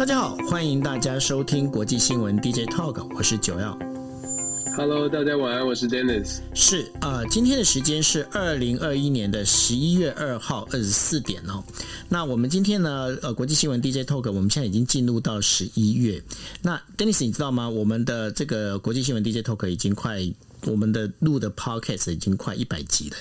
大家好，欢迎大家收听国际新闻 DJ Talk，我是九耀。Hello，大家晚安，我是 Dennis。是呃，今天的时间是二零二一年的十一月二号二十四点哦。那我们今天呢，呃，国际新闻 DJ Talk，我们现在已经进入到十一月。那 Dennis，你知道吗？我们的这个国际新闻 DJ Talk 已经快，我们的录的 Podcast 已经快一百集了。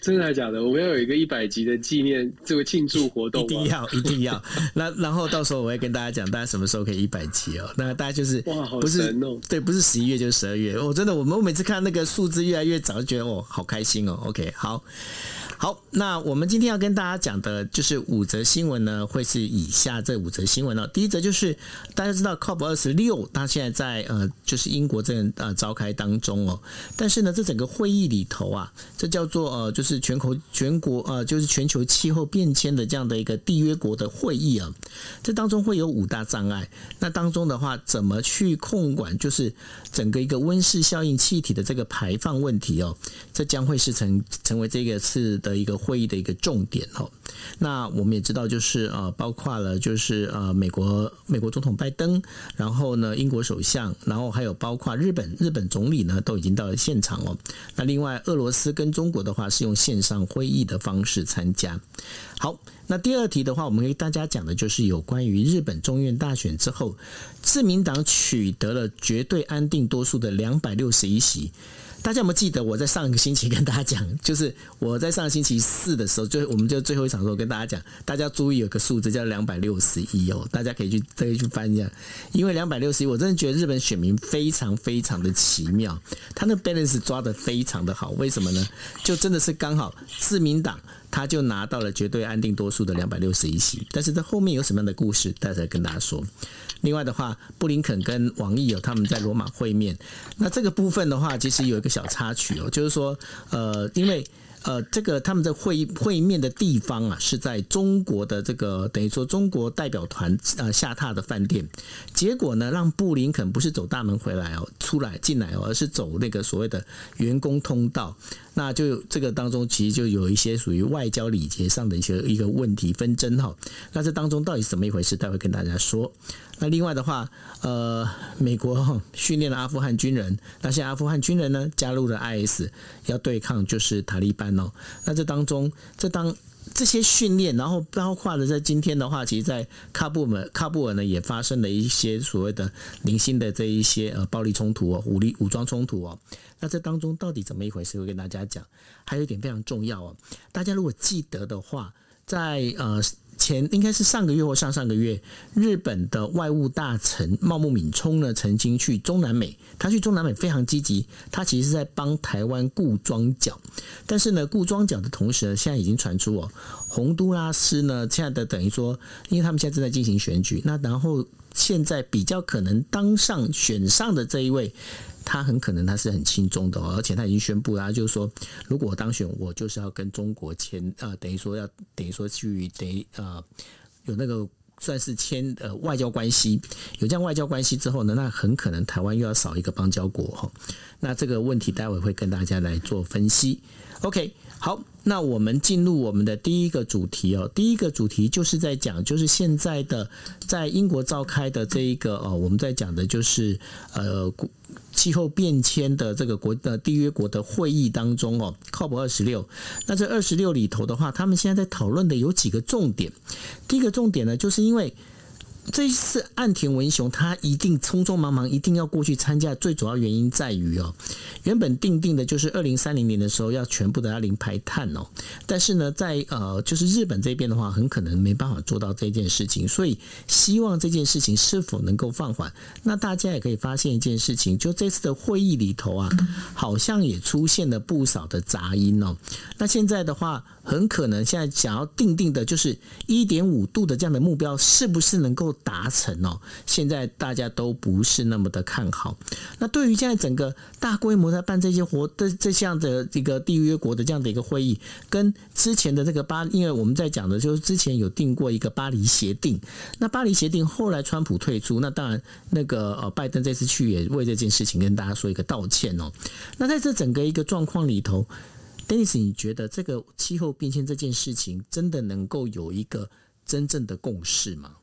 真的还假的？我们要有一个一百集的纪念这个庆祝活动，一定要一定要。那然后到时候我会跟大家讲，大家什么时候可以一百集哦？那大家就是哇，好不是哦，对，不是十一月就是十二月。我真的，我们我每次看那个数字越来越早，就觉得哦，好开心哦。OK，好。好，那我们今天要跟大家讲的就是五则新闻呢，会是以下这五则新闻哦。第一则就是大家知道 COP 二十六，它现在在呃，就是英国正呃召开当中哦。但是呢，这整个会议里头啊，这叫做呃，就是全球全国呃，就是全球气候变迁的这样的一个缔约国的会议啊。这当中会有五大障碍。那当中的话，怎么去控管就是整个一个温室效应气体的这个排放问题哦？这将会是成成为这个次的。的一个会议的一个重点哦，那我们也知道，就是呃，包括了就是呃，美国美国总统拜登，然后呢，英国首相，然后还有包括日本日本总理呢，都已经到了现场哦。那另外，俄罗斯跟中国的话是用线上会议的方式参加。好，那第二题的话，我们给大家讲的就是有关于日本众院大选之后，自民党取得了绝对安定多数的两百六十一席。大家有没有记得我在上一个星期跟大家讲，就是我在上个星期四的时候，就我们就最后一场的时候跟大家讲，大家注意有个数字叫两百六十一哦，大家可以去可以去翻一下，因为两百六十一，我真的觉得日本选民非常非常的奇妙，他那 balance 抓的非常的好，为什么呢？就真的是刚好自民党他就拿到了绝对安定多数的两百六十一席，但是这后面有什么样的故事，待会跟大家说。另外的话，布林肯跟王毅有他们在罗马会面。那这个部分的话，其实有一个小插曲哦，就是说，呃，因为呃，这个他们在会会面的地方啊，是在中国的这个等于说中国代表团呃下榻的饭店。结果呢，让布林肯不是走大门回来哦，出来进来哦，而是走那个所谓的员工通道。那就这个当中，其实就有一些属于外交礼节上的一些一个问题纷争哈。那这当中到底是怎么一回事？待会跟大家说。那另外的话，呃，美国训练了阿富汗军人，那些阿富汗军人呢加入了 IS，要对抗就是塔利班哦。那这当中，这当这些训练，然后包括了在今天的话，其实，在喀布尔喀布尔呢也发生了一些所谓的零星的这一些呃暴力冲突哦，武力武装冲突哦。那这当中到底怎么一回事？我跟大家讲。还有一点非常重要哦，大家如果记得的话，在呃。前应该是上个月或上上个月，日本的外务大臣茂木敏充呢，曾经去中南美。他去中南美非常积极，他其实是在帮台湾固桩脚。但是呢，固桩脚的同时呢，现在已经传出哦，洪都拉斯呢，现在的等于说，因为他们现在正在进行选举，那然后现在比较可能当上选上的这一位。他很可能他是很轻松的，而且他已经宣布了，就是说，如果当选，我就是要跟中国签，呃，等于说要等于说去等于呃有那个算是签呃外交关系，有这样外交关系之后呢，那很可能台湾又要少一个邦交国哈。那这个问题待会会跟大家来做分析。OK，好，那我们进入我们的第一个主题哦。第一个主题就是在讲，就是现在的在英国召开的这一个哦，我们在讲的就是呃气候变迁的这个国的缔约国的会议当中哦，COP 二十六。那这二十六里头的话，他们现在在讨论的有几个重点。第一个重点呢，就是因为。这一次岸田文雄他一定匆匆忙忙一定要过去参加，最主要原因在于哦，原本定定的就是二零三零年的时候要全部的要零排碳哦，但是呢，在呃就是日本这边的话，很可能没办法做到这件事情，所以希望这件事情是否能够放缓。那大家也可以发现一件事情，就这次的会议里头啊，好像也出现了不少的杂音哦。那现在的话，很可能现在想要定定的就是一点五度的这样的目标，是不是能够达成哦？现在大家都不是那么的看好。那对于现在整个大规模在办这些活的这项的这个缔约国的这样的一个会议，跟之前的这个巴，因为我们在讲的就是之前有定过一个巴黎协定。那巴黎协定后来川普退出，那当然那个呃拜登这次去也为这件事情跟大家说一个道歉哦。那在这整个一个状况里头。D e n i s 你觉得这个气候变迁这件事情真的能够有一个真正的共识吗？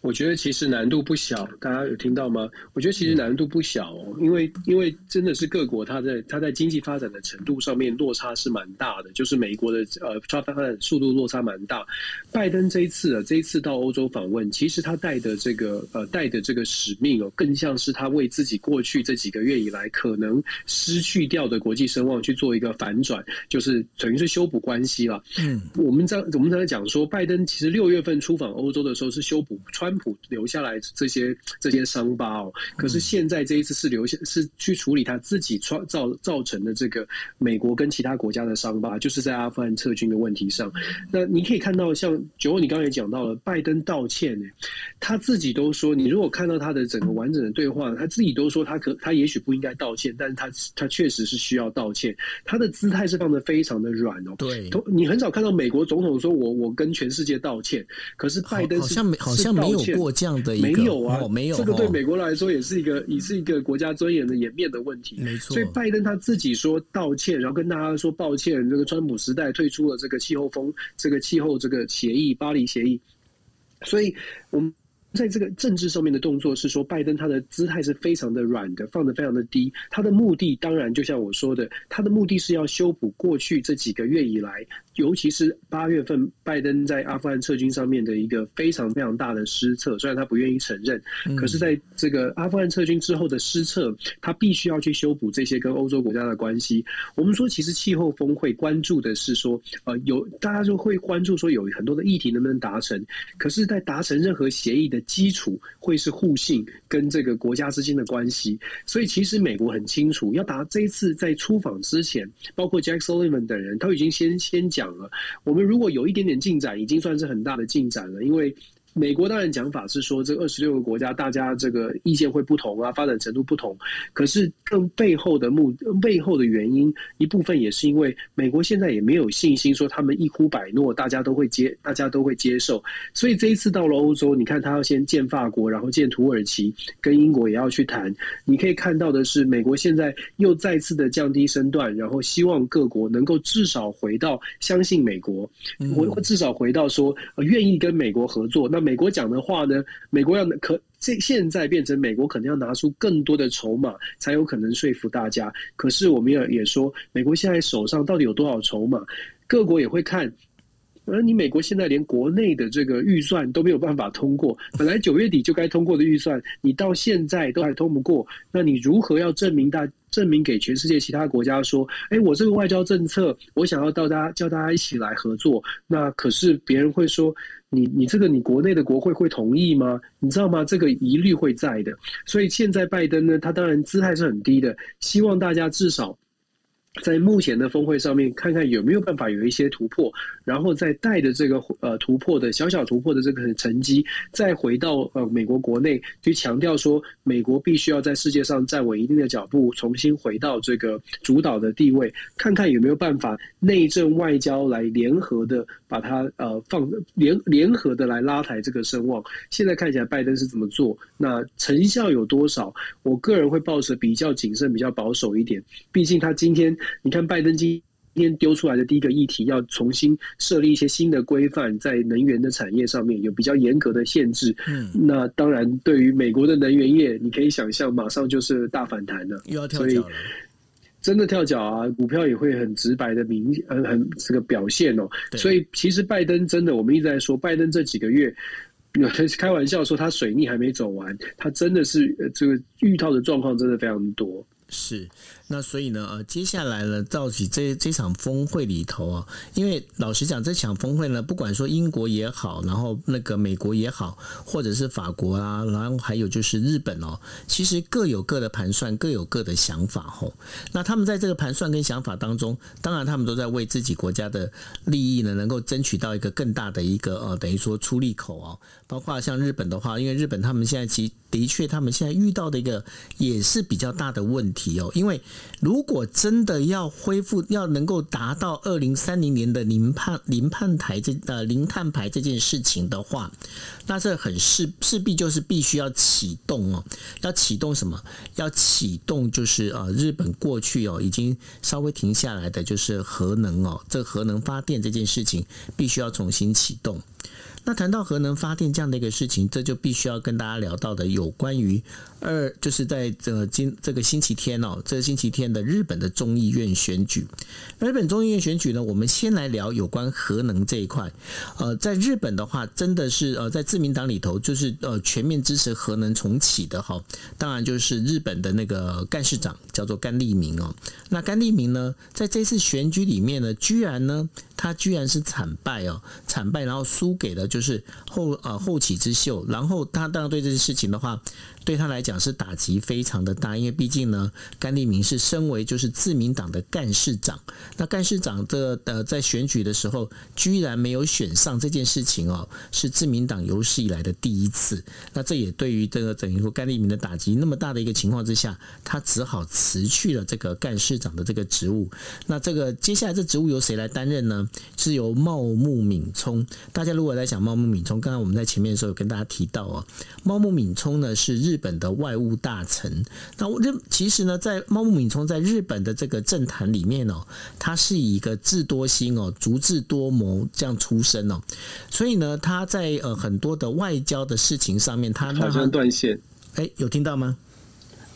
我觉得其实难度不小，大家有听到吗？我觉得其实难度不小哦，因为因为真的是各国它在它在经济发展的程度上面落差是蛮大的，就是美国的呃发发展速度落差蛮大。拜登这一次啊，这一次到欧洲访问，其实他带的这个呃带的这个使命哦，更像是他为自己过去这几个月以来可能失去掉的国际声望去做一个反转，就是等于是修补关系了。嗯，我们在我们刚才讲说，拜登其实六月份出访欧洲的时候是修补川。川普留下来这些这些伤疤哦，可是现在这一次是留下是去处理他自己创造造成的这个美国跟其他国家的伤疤，就是在阿富汗撤军的问题上。那你可以看到，像九欧，你刚才也讲到了，拜登道歉呢，他自己都说，你如果看到他的整个完整的对话，他自己都说他可他也许不应该道歉，但是他他确实是需要道歉，他的姿态是放的非常的软哦。对，你很少看到美国总统说我我跟全世界道歉，可是拜登是好像没好像没有。有过这样的一个没有啊，哦、没有，这个对美国来说也是一个，也是一个国家尊严的颜面的问题。没错，所以拜登他自己说道歉，然后跟大家说抱歉，这个川普时代退出了这个气候风，这个气候这个协议，巴黎协议。所以我们。在这个政治上面的动作是说，拜登他的姿态是非常的软的，放的非常的低。他的目的当然就像我说的，他的目的是要修补过去这几个月以来，尤其是八月份拜登在阿富汗撤军上面的一个非常非常大的失策。虽然他不愿意承认，可是在这个阿富汗撤军之后的失策，他必须要去修补这些跟欧洲国家的关系。我们说，其实气候峰会关注的是说，呃，有大家就会关注说有很多的议题能不能达成，可是，在达成任何协议的。基础会是互信跟这个国家之间的关系，所以其实美国很清楚，要达这一次在出访之前，包括 Jack Sullivan 等人都已经先先讲了，我们如果有一点点进展，已经算是很大的进展了，因为。美国当然讲法是说，这二十六个国家大家这个意见会不同啊，发展程度不同。可是更背后的目背后的原因，一部分也是因为美国现在也没有信心说他们一呼百诺，大家都会接，大家都会接受。所以这一次到了欧洲，你看他要先见法国，然后见土耳其，跟英国也要去谈。你可以看到的是，美国现在又再次的降低身段，然后希望各国能够至少回到相信美国，我至少回到说愿意跟美国合作。那美国讲的话呢？美国要可这现在变成美国可能要拿出更多的筹码，才有可能说服大家。可是我们也也说，美国现在手上到底有多少筹码？各国也会看。而你美国现在连国内的这个预算都没有办法通过，本来九月底就该通过的预算，你到现在都还通不过，那你如何要证明大证明给全世界其他国家说，哎，我这个外交政策，我想要到大家叫大家一起来合作，那可是别人会说。你你这个你国内的国会会同意吗？你知道吗？这个疑虑会在的。所以现在拜登呢，他当然姿态是很低的，希望大家至少。在目前的峰会上面，看看有没有办法有一些突破，然后再带着这个呃突破的小小突破的这个成绩，再回到呃美国国内去强调说，美国必须要在世界上站稳一定的脚步，重新回到这个主导的地位，看看有没有办法内政外交来联合的把它呃放联联合的来拉抬这个声望。现在看起来拜登是怎么做，那成效有多少？我个人会抱持比较谨慎、比较保守一点，毕竟他今天。你看，拜登今天丢出来的第一个议题，要重新设立一些新的规范，在能源的产业上面有比较严格的限制。嗯，那当然，对于美国的能源业，你可以想象，马上就是大反弹了，又要跳脚了。真的跳脚啊，股票也会很直白的明，很很这个表现哦。所以，其实拜登真的，我们一直在说，拜登这几个月，开玩笑说他水逆还没走完，他真的是这个遇到的状况真的非常多。是。那所以呢，呃，接下来呢，到底这这场峰会里头啊，因为老实讲，这场峰会呢，不管说英国也好，然后那个美国也好，或者是法国啊，然后还有就是日本哦，其实各有各的盘算，各有各的想法吼。那他们在这个盘算跟想法当中，当然他们都在为自己国家的利益呢，能够争取到一个更大的一个呃，等于说出力口哦。包括像日本的话，因为日本他们现在其的确他们现在遇到的一个也是比较大的问。题哦，因为如果真的要恢复，要能够达到二零三零年的零碳零碳排这呃零碳排这件事情的话，那这很势势必就是必须要启动哦，要启动什么？要启动就是呃日本过去哦已经稍微停下来的就是核能哦，这核能发电这件事情必须要重新启动。那谈到核能发电这样的一个事情，这就必须要跟大家聊到的有关于二，就是在这今这个星期天哦，这个星期天的日本的众议院选举。日本众议院选举呢，我们先来聊有关核能这一块。呃，在日本的话，真的是呃，在自民党里头，就是呃全面支持核能重启的哈。当然就是日本的那个干事长叫做甘利明哦。那甘利明呢，在这次选举里面呢，居然呢。他居然是惨败哦，惨败，然后输给了就就是后呃后起之秀，然后他当然对这些事情的话。对他来讲是打击非常的大，因为毕竟呢，甘利明是身为就是自民党的干事长，那干事长的呃在选举的时候居然没有选上这件事情哦，是自民党有史以来的第一次。那这也对于这个等于说甘利明的打击那么大的一个情况之下，他只好辞去了这个干事长的这个职务。那这个接下来这职务由谁来担任呢？是由茂木敏充。大家如果在想茂木敏充，刚刚我们在前面的时候有跟大家提到哦，茂木敏充呢是日。日本的外务大臣，那我认其实呢，在茂木敏充在日本的这个政坛里面哦，他是以一个智多星哦、足智多谋这样出身哦，所以呢，他在呃很多的外交的事情上面，他好像断线，哎，有听到吗？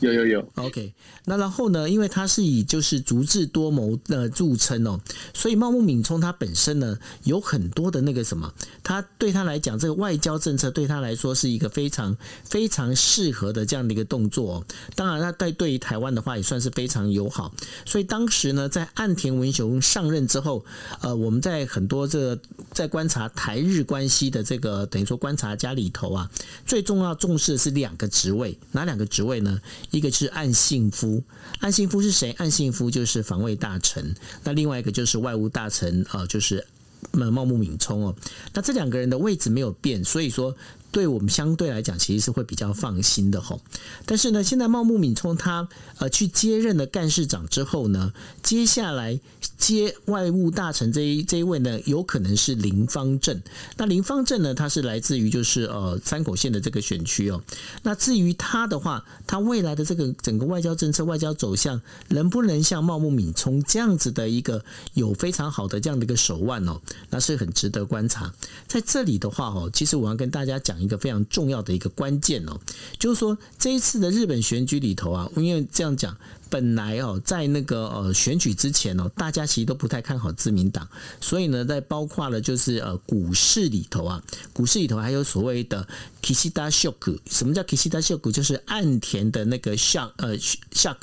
有有有，OK。那然后呢，因为他是以就是足智多谋的著称哦，所以茂木敏充他本身呢有很多的那个什么，他对他来讲，这个外交政策对他来说是一个非常非常适合的这样的一个动作哦。当然，他对对于台湾的话也算是非常友好。所以当时呢，在岸田文雄上任之后，呃，我们在很多这个在观察台日关系的这个等于说观察家里头啊，最重要重视的是两个职位，哪两个职位呢？一个是岸信夫，岸信夫是谁？岸信夫就是防卫大臣，那另外一个就是外务大臣，啊，就是茂木敏充哦。那这两个人的位置没有变，所以说。对我们相对来讲，其实是会比较放心的吼。但是呢，现在茂木敏充他呃去接任了干事长之后呢，接下来接外务大臣这一这一位呢，有可能是林芳正。那林芳正呢，他是来自于就是呃山口县的这个选区哦。那至于他的话，他未来的这个整个外交政策、外交走向，能不能像茂木敏充这样子的一个有非常好的这样的一个手腕哦，那是很值得观察。在这里的话哦，其实我要跟大家讲。一个非常重要的一个关键哦，就是说这一次的日本选举里头啊，因为这样讲。本来哦，在那个呃选举之前哦，大家其实都不太看好自民党，所以呢，在包括了就是呃股市里头啊，股市里头还有所谓的 Kishida Shock，什么叫 Kishida Shock？就是岸田的那个 shock 呃 shock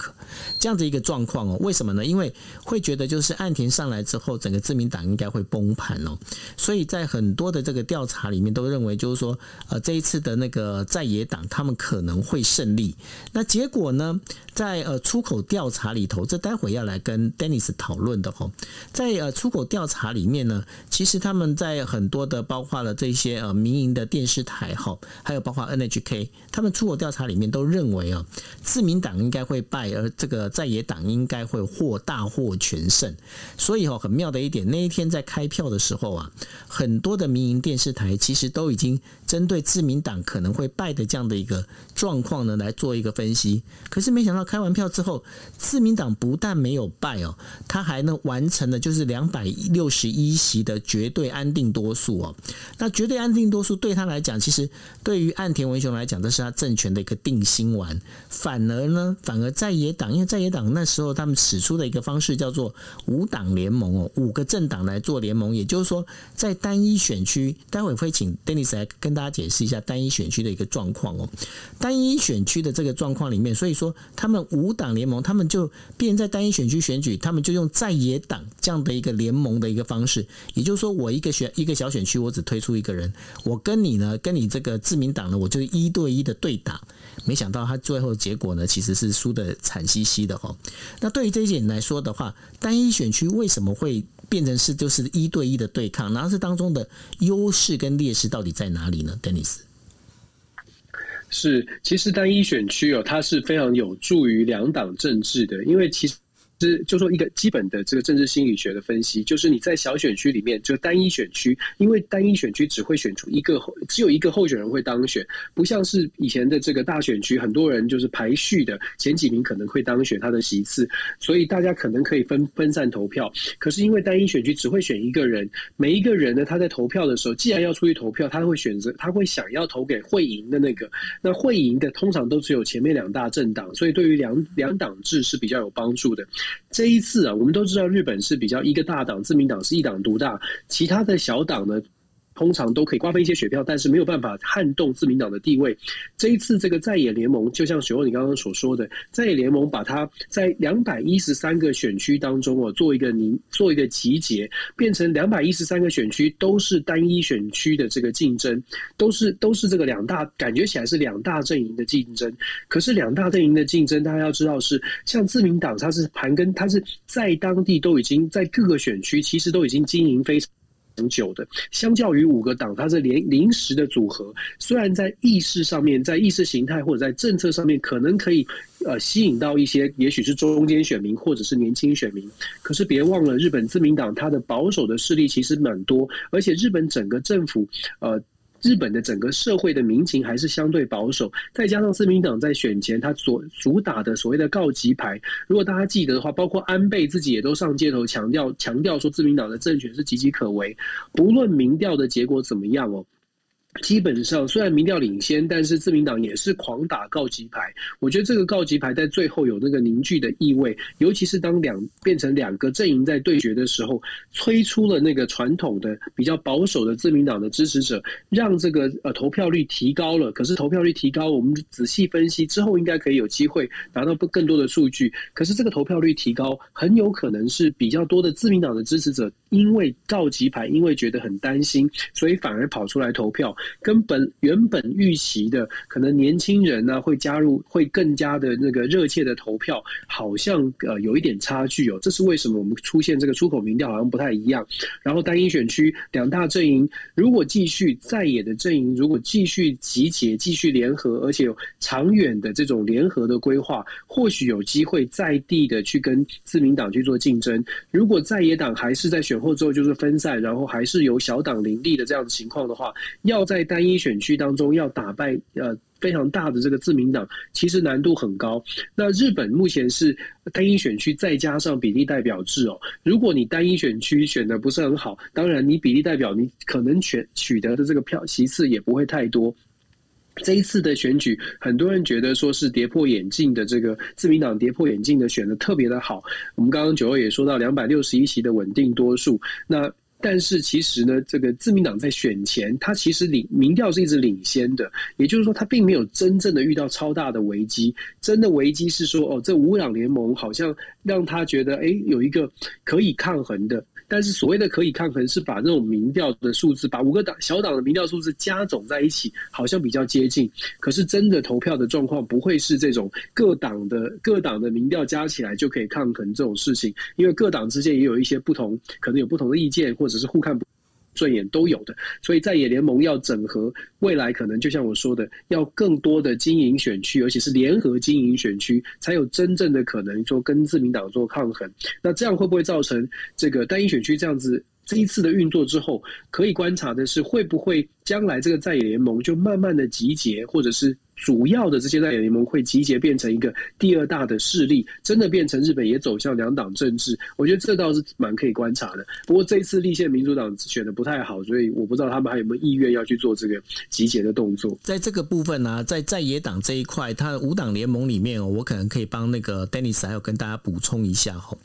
这样的一个状况哦。为什么呢？因为会觉得就是岸田上来之后，整个自民党应该会崩盘哦。所以在很多的这个调查里面都认为，就是说呃这一次的那个在野党他们可能会胜利。那结果呢，在呃出口调查里头，这待会要来跟 Dennis 讨论的哦，在呃出口调查里面呢，其实他们在很多的包括了这些呃民营的电视台哈，还有包括 NHK，他们出口调查里面都认为啊，自民党应该会败，而这个在野党应该会获大获全胜。所以哦，很妙的一点，那一天在开票的时候啊，很多的民营电视台其实都已经针对自民党可能会败的这样的一个状况呢来做一个分析。可是没想到开完票之后，自民党不但没有败哦，他还能完成了就是两百六十一席的绝对安定多数哦。那绝对安定多数对他来讲，其实对于岸田文雄来讲，这是他政权的一个定心丸。反而呢，反而在野党，因为在野党那时候他们使出的一个方式叫做五党联盟哦，五个政党来做联盟，也就是说，在单一选区，待会会请 Dennis 来跟大家解释一下单一选区的一个状况哦。单一选区的这个状况里面，所以说他们五党联盟，他们就变在单一选区选举，他们就用在野党这样的一个联盟的一个方式，也就是说，我一个选一个小选区，我只推出一个人，我跟你呢，跟你这个自民党呢，我就一对一的对打。没想到他最后结果呢，其实是输得惨兮兮的哈。那对于这一点来说的话，单一选区为什么会变成是就是一对一的对抗？然后这当中的优势跟劣势到底在哪里呢？Dennis。是，其实单一选区哦，它是非常有助于两党政治的，因为其实。是，就说一个基本的这个政治心理学的分析，就是你在小选区里面，就单一选区，因为单一选区只会选出一个，只有一个候选人会当选，不像是以前的这个大选区，很多人就是排序的前几名可能会当选他的席次，所以大家可能可以分分散投票。可是因为单一选区只会选一个人，每一个人呢，他在投票的时候，既然要出去投票，他会选择，他会想要投给会赢的那个。那会赢的通常都只有前面两大政党，所以对于两两党制是比较有帮助的。这一次啊，我们都知道日本是比较一个大党，自民党是一党独大，其他的小党呢，通常都可以瓜分一些选票，但是没有办法撼动自民党的地位。这一次，这个在野联盟，就像雪欧你刚刚所说的，在野联盟把它在两百一十三个选区当中哦，做一个凝，做一个集结，变成两百一十三个选区都是单一选区的这个竞争，都是都是这个两大，感觉起来是两大阵营的竞争。可是两大阵营的竞争，大家要知道是，像自民党，它是盘根，它是在当地都已经在各个选区，其实都已经经营非常。长久的，相较于五个党，它是连临时的组合，虽然在意识上面，在意识形态或者在政策上面，可能可以呃吸引到一些，也许是中间选民或者是年轻选民，可是别忘了，日本自民党它的保守的势力其实蛮多，而且日本整个政府呃。日本的整个社会的民情还是相对保守，再加上自民党在选前他所主打的所谓的告急牌，如果大家记得的话，包括安倍自己也都上街头强调强调说自民党的政权是岌岌可危，不论民调的结果怎么样哦。基本上，虽然民调领先，但是自民党也是狂打告急牌。我觉得这个告急牌在最后有那个凝聚的意味，尤其是当两变成两个阵营在对决的时候，催出了那个传统的比较保守的自民党的支持者，让这个呃投票率提高了。可是投票率提高，我们仔细分析之后，应该可以有机会拿到更多的数据。可是这个投票率提高，很有可能是比较多的自民党的支持者，因为告急牌，因为觉得很担心，所以反而跑出来投票。跟本原本预期的，可能年轻人呢会加入，会更加的那个热切的投票，好像呃有一点差距哦。这是为什么我们出现这个出口民调好像不太一样？然后单一选区两大阵营如果继续在野的阵营，如果继续集结、继续联合，而且有长远的这种联合的规划，或许有机会在地的去跟自民党去做竞争。如果在野党还是在选后之后就是分散，然后还是由小党林立的这样的情况的话，要在单一选区当中要打败呃非常大的这个自民党，其实难度很高。那日本目前是单一选区再加上比例代表制哦。如果你单一选区选的不是很好，当然你比例代表你可能选取得的这个票席次也不会太多。这一次的选举，很多人觉得说是跌破眼镜的这个自民党跌破眼镜的选的特别的好。我们刚刚九二也说到两百六十一席的稳定多数，那。但是其实呢，这个自民党在选前，他其实领民调是一直领先的，也就是说，他并没有真正的遇到超大的危机。真的危机是说，哦，这五党联盟好像让他觉得，哎，有一个可以抗衡的。但是所谓的可以抗衡，是把那种民调的数字，把五个党小党的民调数字加总在一起，好像比较接近。可是真的投票的状况不会是这种各党的各党的民调加起来就可以抗衡这种事情，因为各党之间也有一些不同，可能有不同的意见，或者是互看不顺眼都有的。所以在野联盟要整合，未来可能就像我说的，要更多的经营选区，而且是联合经营选区，才有真正的可能说跟自民党做抗衡。那这样会不会造成这个单一选区这样子？这一次的运作之后，可以观察的是会不会将来这个在野联盟就慢慢的集结，或者是。主要的这些在野联盟会集结变成一个第二大的势力，真的变成日本也走向两党政治，我觉得这倒是蛮可以观察的。不过这一次立宪民主党选的不太好，所以我不知道他们还有没有意愿要去做这个集结的动作。在这个部分呢、在在野党这一块，他的五党联盟里面哦，我可能可以帮那个 Dennis 还有跟大家补充一下哈。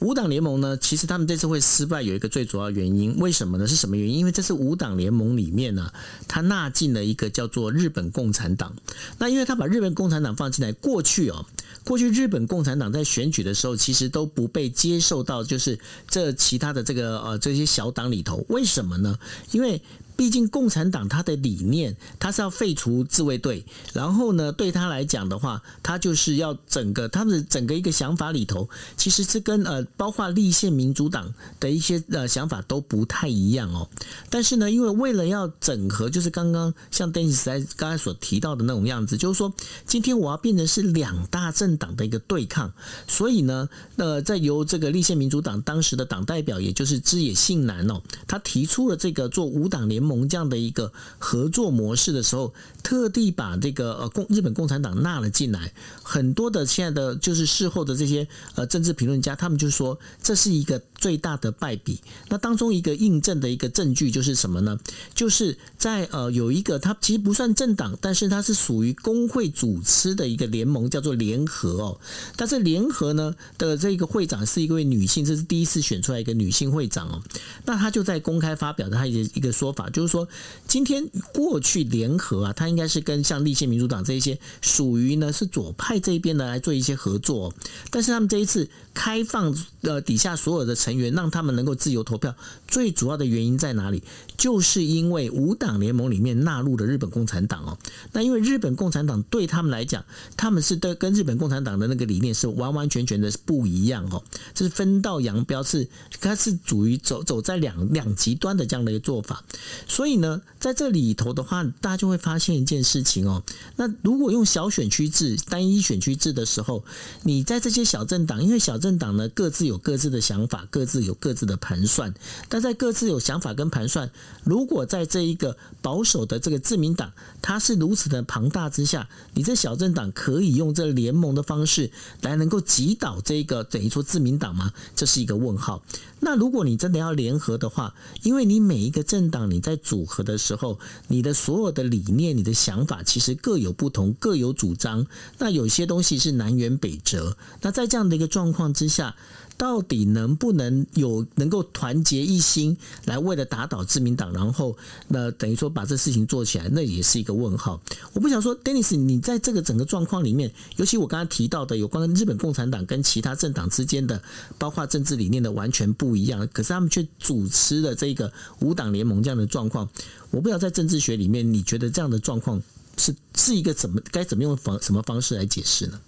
五党联盟呢，其实他们这次会失败有一个最主要原因，为什么呢？是什么原因？因为这次五党联盟里面呢、啊，他纳进了一个叫做日本共产党。那因为他把日本共产党放进来，过去哦，过去日本共产党在选举的时候，其实都不被接受到，就是这其他的这个呃这些小党里头，为什么呢？因为毕竟共产党它的理念，它是要废除自卫队，然后呢，对他来讲的话，他就是要整个他们的整个一个想法里头，其实是跟呃，包括立宪民主党的一些呃想法都不太一样哦。但是呢，因为为了要整合，就是刚刚像 Dennis 在刚才所提到的那种样子，就是说，今天我要变成是两大政党的一个对抗，所以呢，呃，在由这个立宪民主党当时的党代表，也就是枝野信男哦，他提出了这个做五党联盟这样的一个合作模式的时候，特地把这个呃共日本共产党纳了进来。很多的现在的就是事后的这些呃政治评论家，他们就说这是一个最大的败笔。那当中一个印证的一个证据就是什么呢？就是在呃有一个他其实不算政党，但是他是属于工会组织的一个联盟，叫做联合哦。但是联合呢的这个会长是一位女性，这是第一次选出来一个女性会长哦。那他就在公开发表的他一个一个说法，就是说今天过去联合啊，他应该是跟像立宪民主党这一些属于呢是左派这一边的来做一些合作，但是他们这一次开放呃底下所有的成员，让他们能够自由投票，最主要的原因在哪里？就是因为五党联盟里面纳入了日本共产党哦。那因为日本共产党对他们来讲，他们是跟跟日本共产党的那个理念是完完全全的不一样哦，这是分道扬镳，是它是属于走走在两两极端的这样的一个做法。所以呢，在这里头的话，大家就会发现一件事情哦。那如果用小选区制、单一选区制的时候，你在这些小政党，因为小政党呢各自有各自的想法，各自有各自的盘算，但在各自有想法跟盘算，如果在这一个保守的这个自民党，它是如此的庞大之下，你这小政党可以用这联盟的方式来能够击倒这个等于说自民党吗？这是一个问号。那如果你真的要联合的话，因为你每一个政党你在组合的时候，你的所有的理念、你的想法其实各有不同，各有主张。那有些东西是南辕北辙。那在这样的一个状况之下，到底能不能有能够团结一心来为了打倒自民党，然后那等于说把这事情做起来，那也是一个问号。我不想说，Dennis，你在这个整个状况里面，尤其我刚才提到的有关日本共产党跟其他政党之间的，包括政治理念的完全不一样，可是他们却主持了这个五党联盟这样的状况。我不知道在政治学里面，你觉得这样的状况是是一个怎么该怎么用方什么方式来解释呢？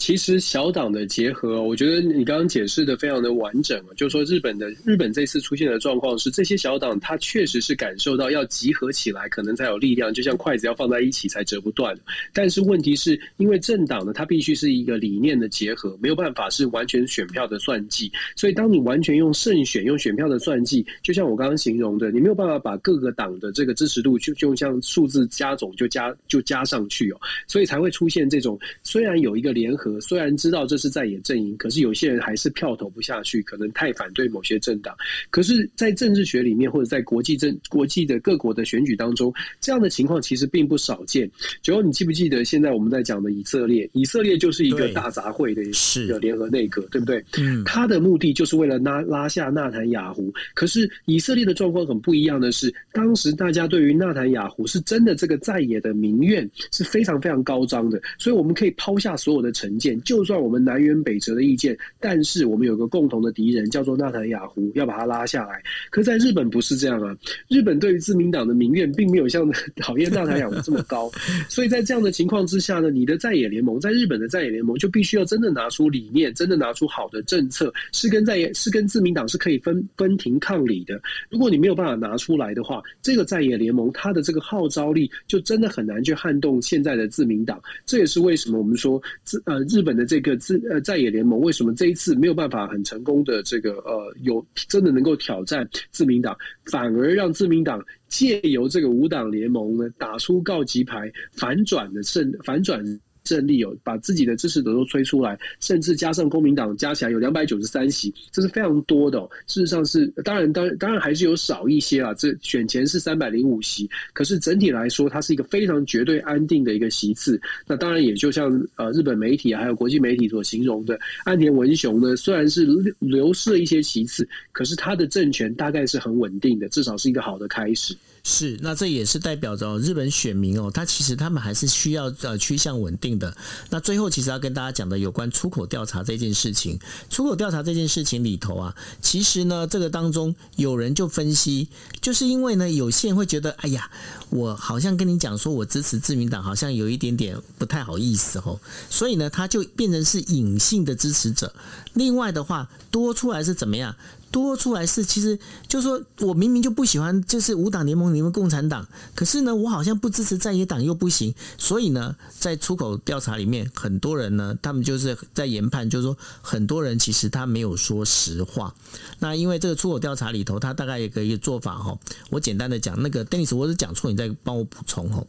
其实小党的结合，我觉得你刚刚解释的非常的完整啊。就是说日本的日本这次出现的状况是，这些小党它确实是感受到要集合起来，可能才有力量，就像筷子要放在一起才折不断。但是问题是因为政党呢，它必须是一个理念的结合，没有办法是完全选票的算计。所以当你完全用胜选、用选票的算计，就像我刚刚形容的，你没有办法把各个党的这个支持度就就像数字加总就加就加上去哦，所以才会出现这种虽然有一个联合。虽然知道这是在野阵营，可是有些人还是票投不下去，可能太反对某些政党。可是，在政治学里面，或者在国际政国际的各国的选举当中，这样的情况其实并不少见。九欧，你记不记得现在我们在讲的以色列？以色列就是一个大杂烩的一个联合内阁，对不对？嗯，他的目的就是为了拉拉下纳坦雅胡。可是以色列的状况很不一样的是，当时大家对于纳坦雅胡是真的这个在野的民怨是非常非常高涨的，所以我们可以抛下所有的成见。就算我们南辕北辙的意见，但是我们有个共同的敌人，叫做纳坦雅胡，要把他拉下来。可在日本不是这样啊，日本对于自民党的民怨并没有像讨厌纳坦雅胡这么高，所以在这样的情况之下呢，你的在野联盟，在日本的在野联盟就必须要真的拿出理念，真的拿出好的政策，是跟在野是跟自民党是可以分分庭抗礼的。如果你没有办法拿出来的话，这个在野联盟它的这个号召力就真的很难去撼动现在的自民党。这也是为什么我们说自呃日本。的这个自呃在野联盟为什么这一次没有办法很成功的这个呃有真的能够挑战自民党，反而让自民党借由这个五党联盟呢打出告急牌，反转的胜反转。胜利哦，把自己的支持者都吹出来，甚至加上公民党加起来有两百九十三席，这是非常多的哦。事实上是，当然，当然，当然还是有少一些啊。这选前是三百零五席，可是整体来说，它是一个非常绝对安定的一个席次。那当然也就像呃日本媒体还有国际媒体所形容的，岸田文雄呢，虽然是流失了一些席次，可是他的政权大概是很稳定的，至少是一个好的开始。是，那这也是代表着日本选民哦，他其实他们还是需要呃趋向稳定的。那最后其实要跟大家讲的有关出口调查这件事情，出口调查这件事情里头啊，其实呢这个当中有人就分析，就是因为呢有些人会觉得，哎呀，我好像跟你讲说我支持自民党，好像有一点点不太好意思哦，所以呢他就变成是隐性的支持者。另外的话多出来是怎么样？多出来是，其实就是说我明明就不喜欢，就是五党联盟里面共产党，可是呢，我好像不支持在野党又不行，所以呢，在出口调查里面，很多人呢，他们就是在研判，就是说很多人其实他没有说实话。那因为这个出口调查里头，他大概有个一个做法哈，我简单的讲，那个 Denis，我是讲错，你再帮我补充哈，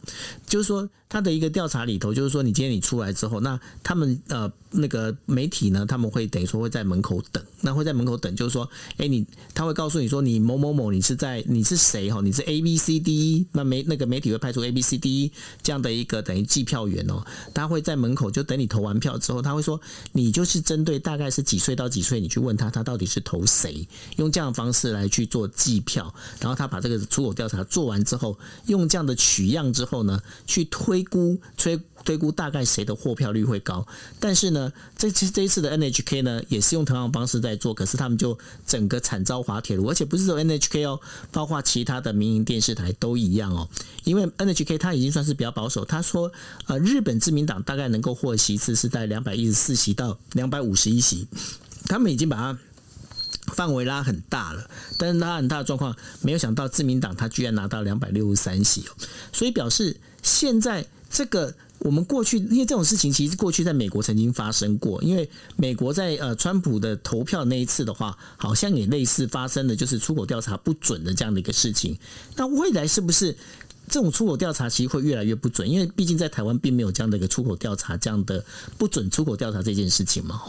就是说他的一个调查里头，就是说你今天你出来之后，那他们呃那个媒体呢，他们会等于说会在门口等，那会在门口等，就是说。哎，你他会告诉你说，你某某某，你是在你是谁哈？你是 A B C D 那媒那个媒体会派出 A B C D 这样的一个等于计票员哦，他会在门口就等你投完票之后，他会说你就是针对大概是几岁到几岁，你去问他，他到底是投谁，用这样的方式来去做计票，然后他把这个出口调查做完之后，用这样的取样之后呢，去推估推。推估大概谁的获票率会高，但是呢，这次这一次的 NHK 呢，也是用同样的方式在做，可是他们就整个惨遭滑铁卢，而且不是说 NHK 哦，包括其他的民营电视台都一样哦。因为 NHK 它已经算是比较保守，他说呃，日本自民党大概能够获席次是在两百一十四席到两百五十一席，他们已经把它范围拉很大了，但是拉很大的状况，没有想到自民党他居然拿到两百六十三席哦，所以表示现在这个。我们过去，因为这种事情其实过去在美国曾经发生过，因为美国在呃川普的投票那一次的话，好像也类似发生的就是出口调查不准的这样的一个事情。那未来是不是这种出口调查其实会越来越不准？因为毕竟在台湾并没有这样的一个出口调查这样的不准出口调查这件事情嘛，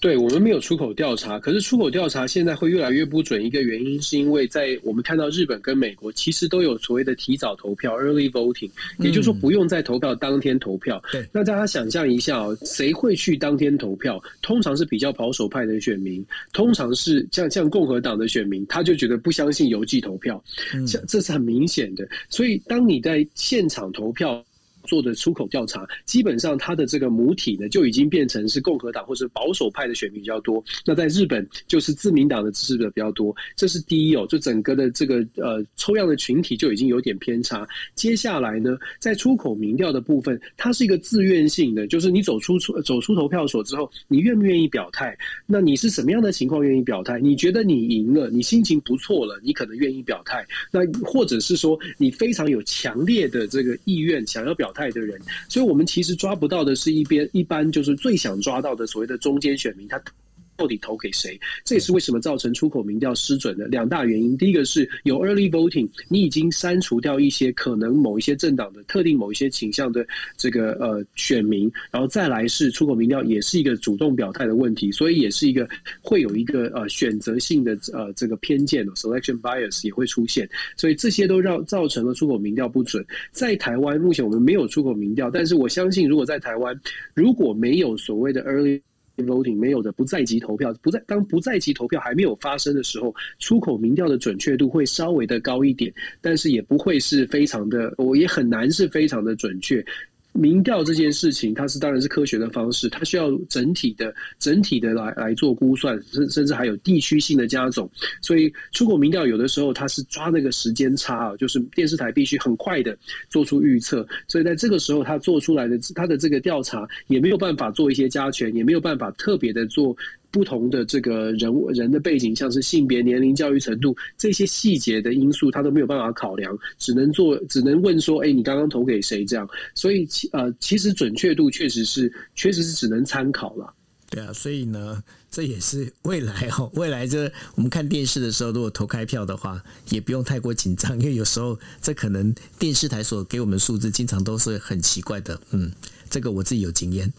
对，我们没有出口调查，可是出口调查现在会越来越不准。一个原因是因为在我们看到日本跟美国其实都有所谓的提早投票 （early voting），也就是说不用在投票当天投票。对、嗯，那大家想象一下哦，谁会去当天投票？通常是比较保守派的选民，通常是像像共和党的选民，他就觉得不相信邮寄投票，这这是很明显的。所以当你在现场投票。做的出口调查，基本上它的这个母体呢，就已经变成是共和党或是保守派的选民比较多。那在日本就是自民党的支持者比较多，这是第一哦。就整个的这个呃抽样的群体就已经有点偏差。接下来呢，在出口民调的部分，它是一个自愿性的，就是你走出出走出投票所之后，你愿不愿意表态？那你是什么样的情况愿意表态？你觉得你赢了，你心情不错了，你可能愿意表态。那或者是说你非常有强烈的这个意愿想要表。派的人，所以我们其实抓不到的是一边一般就是最想抓到的所谓的中间选民，他。到底投给谁？这也是为什么造成出口民调失准的两大原因。第一个是有 early voting，你已经删除掉一些可能某一些政党的特定某一些倾向的这个呃选民，然后再来是出口民调也是一个主动表态的问题，所以也是一个会有一个呃选择性的呃这个偏见 selection bias 也会出现，所以这些都让造成了出口民调不准。在台湾目前我们没有出口民调，但是我相信如果在台湾如果没有所谓的 early 投票没有的不在籍投票，不在当不在籍投票还没有发生的时候，出口民调的准确度会稍微的高一点，但是也不会是非常的，我也很难是非常的准确。民调这件事情，它是当然是科学的方式，它需要整体的、整体的来来做估算，甚甚至还有地区性的加总。所以出口民调有的时候它是抓那个时间差啊，就是电视台必须很快的做出预测，所以在这个时候它做出来的它的这个调查也没有办法做一些加权，也没有办法特别的做。不同的这个人物人的背景，像是性别、年龄、教育程度这些细节的因素，他都没有办法考量，只能做，只能问说：“哎，你刚刚投给谁？”这样，所以其呃，其实准确度确实是，确实是只能参考了。对啊，所以呢，这也是未来哦，未来这我们看电视的时候，如果投开票的话，也不用太过紧张，因为有时候这可能电视台所给我们数字，经常都是很奇怪的，嗯。这个我自己有经验。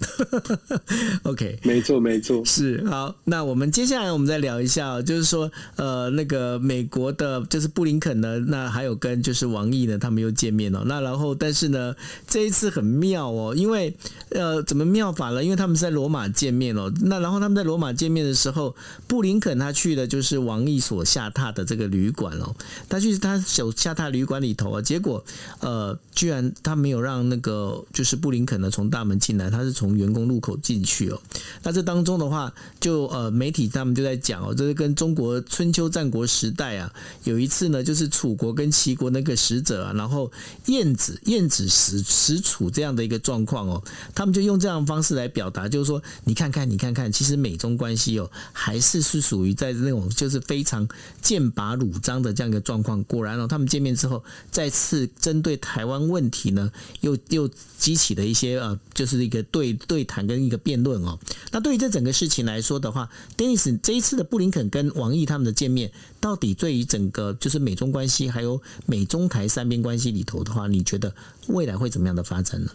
OK，没错没错，是好。那我们接下来我们再聊一下，就是说呃那个美国的，就是布林肯呢，那还有跟就是王毅呢，他们又见面了。那然后但是呢，这一次很妙哦，因为呃怎么妙法了？因为他们是在罗马见面哦。那然后他们在罗马见面的时候，布林肯他去的就是王毅所下榻的这个旅馆哦，他去他手下榻旅馆里头啊，结果呃居然他没有让那个就是布林肯呢从从大门进来，他是从员工入口进去哦。那这当中的话，就呃媒体他们就在讲哦，这是跟中国春秋战国时代啊，有一次呢就是楚国跟齐国那个使者啊，然后晏子晏子使使楚这样的一个状况哦，他们就用这样的方式来表达，就是说你看看你看看，其实美中关系哦还是是属于在那种就是非常剑拔弩张的这样一个状况。果然哦，他们见面之后再次针对台湾问题呢，又又激起了一些呃，就是一个对对谈跟一个辩论哦。那对于这整个事情来说的话，Dennis 这一次的布林肯跟王毅他们的见面，到底对于整个就是美中关系还有美中台三边关系里头的话，你觉得未来会怎么样的发展呢？